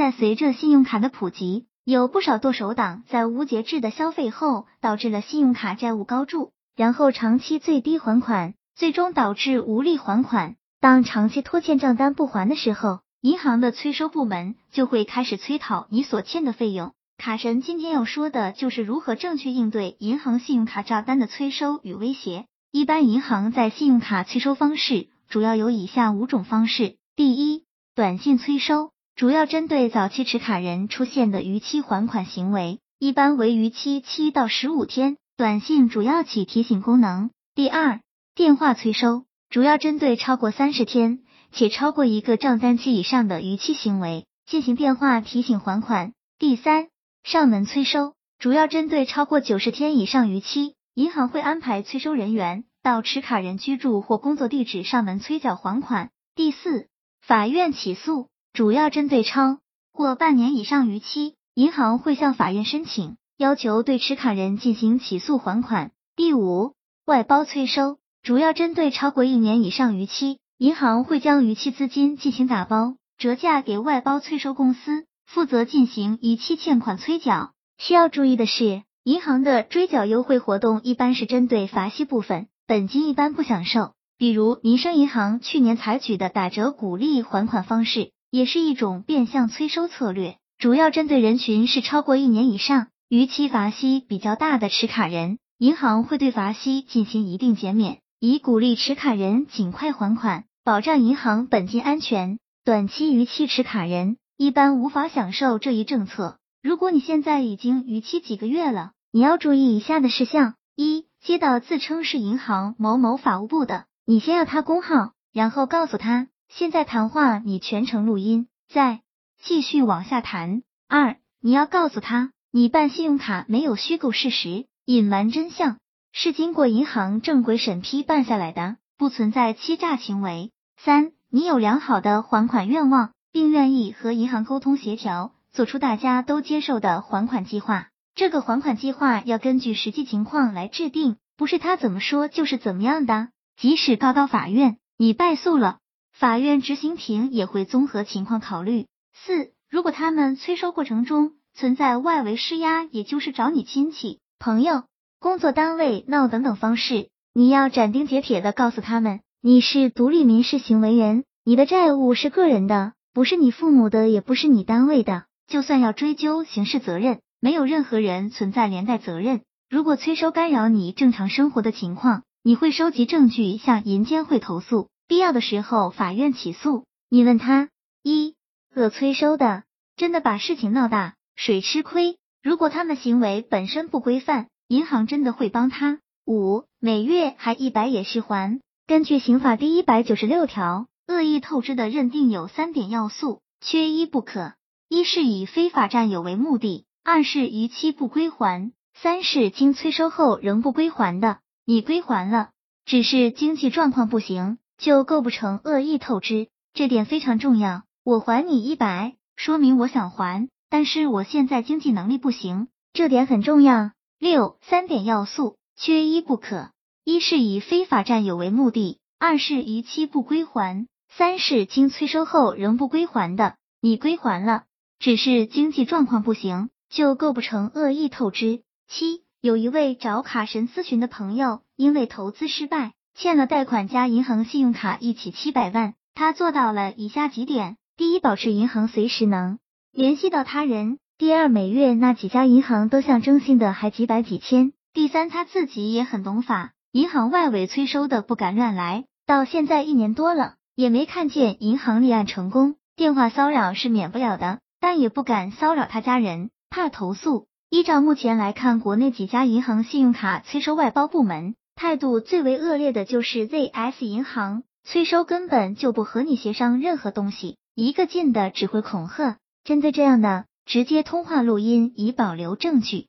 在随着信用卡的普及，有不少剁手党在无节制的消费后，导致了信用卡债务高筑，然后长期最低还款，最终导致无力还款。当长期拖欠账单不还的时候，银行的催收部门就会开始催讨你所欠的费用。卡神今天要说的就是如何正确应对银行信用卡账单的催收与威胁。一般银行在信用卡催收方式主要有以下五种方式：第一，短信催收，主要针对早期持卡人出现的逾期还款行为，一般为逾期七到十五天，短信主要起提醒功能。第二，电话催收，主要针对超过三十天且超过一个账单期以上的逾期行为，进行电话提醒还款。第三，上门催收主要针对超过九十天以上逾期，银行会安排催收人员到持卡人居住或工作地址上门催缴还款。第四，法院起诉主要针对超过半年以上逾期，银行会向法院申请，要求对持卡人进行起诉还款。第五，外包催收主要针对超过一年以上逾期，银行会将逾期资金进行打包折价给外包催收公司。负责进行逾期欠款催缴。需要注意的是，银行的追缴优惠活动一般是针对罚息部分，本金一般不享受。比如民生银行去年采取的打折鼓励还款方式，也是一种变相催收策略，主要针对人群是超过一年以上、逾期罚息比较大的持卡人，银行会对罚息进行一定减免，以鼓励持卡人尽快还款，保障银行本金安全。短期逾期持卡人。一般无法享受这一政策。如果你现在已经逾期几个月了，你要注意以下的事项：一、接到自称是银行某某法务部的，你先要他工号，然后告诉他现在谈话你全程录音，再继续往下谈。二、你要告诉他你办信用卡没有虚构事实、隐瞒真相，是经过银行正规审批办下来的，不存在欺诈行为。三、你有良好的还款愿望。并愿意和银行沟通协调，做出大家都接受的还款计划。这个还款计划要根据实际情况来制定，不是他怎么说就是怎么样的。即使告到法院，你败诉了，法院执行庭也会综合情况考虑。四，如果他们催收过程中存在外围施压，也就是找你亲戚、朋友、工作单位闹等等方式，你要斩钉截铁的告诉他们，你是独立民事行为人，你的债务是个人的。不是你父母的，也不是你单位的，就算要追究刑事责任，没有任何人存在连带责任。如果催收干扰你正常生活的情况，你会收集证据向银监会投诉，必要的时候法院起诉。你问他一恶催收的，真的把事情闹大，谁吃亏？如果他们行为本身不规范，银行真的会帮他。五每月还一百也是还。根据刑法第一百九十六条。恶意透支的认定有三点要素，缺一不可：一是以非法占有为目的，二是逾期不归还，三是经催收后仍不归还的。你归还了，只是经济状况不行，就构不成恶意透支，这点非常重要。我还你一百，说明我想还，但是我现在经济能力不行，这点很重要。六三点要素，缺一不可：一是以非法占有为目的，二是逾期不归还。三是经催收后仍不归还的，你归还了，只是经济状况不行，就构不成恶意透支。七，有一位找卡神咨询的朋友，因为投资失败，欠了贷款加银行信用卡一起七百万，他做到了以下几点：第一，保持银行随时能联系到他人；第二，每月那几家银行都像征信的还几百几千；第三，他自己也很懂法，银行外围催收的不敢乱来，到现在一年多了。也没看见银行立案成功，电话骚扰是免不了的，但也不敢骚扰他家人，怕投诉。依照目前来看，国内几家银行信用卡催收外包部门态度最为恶劣的就是 ZS 银行，催收根本就不和你协商任何东西，一个劲的只会恐吓。针对这样的，直接通话录音以保留证据。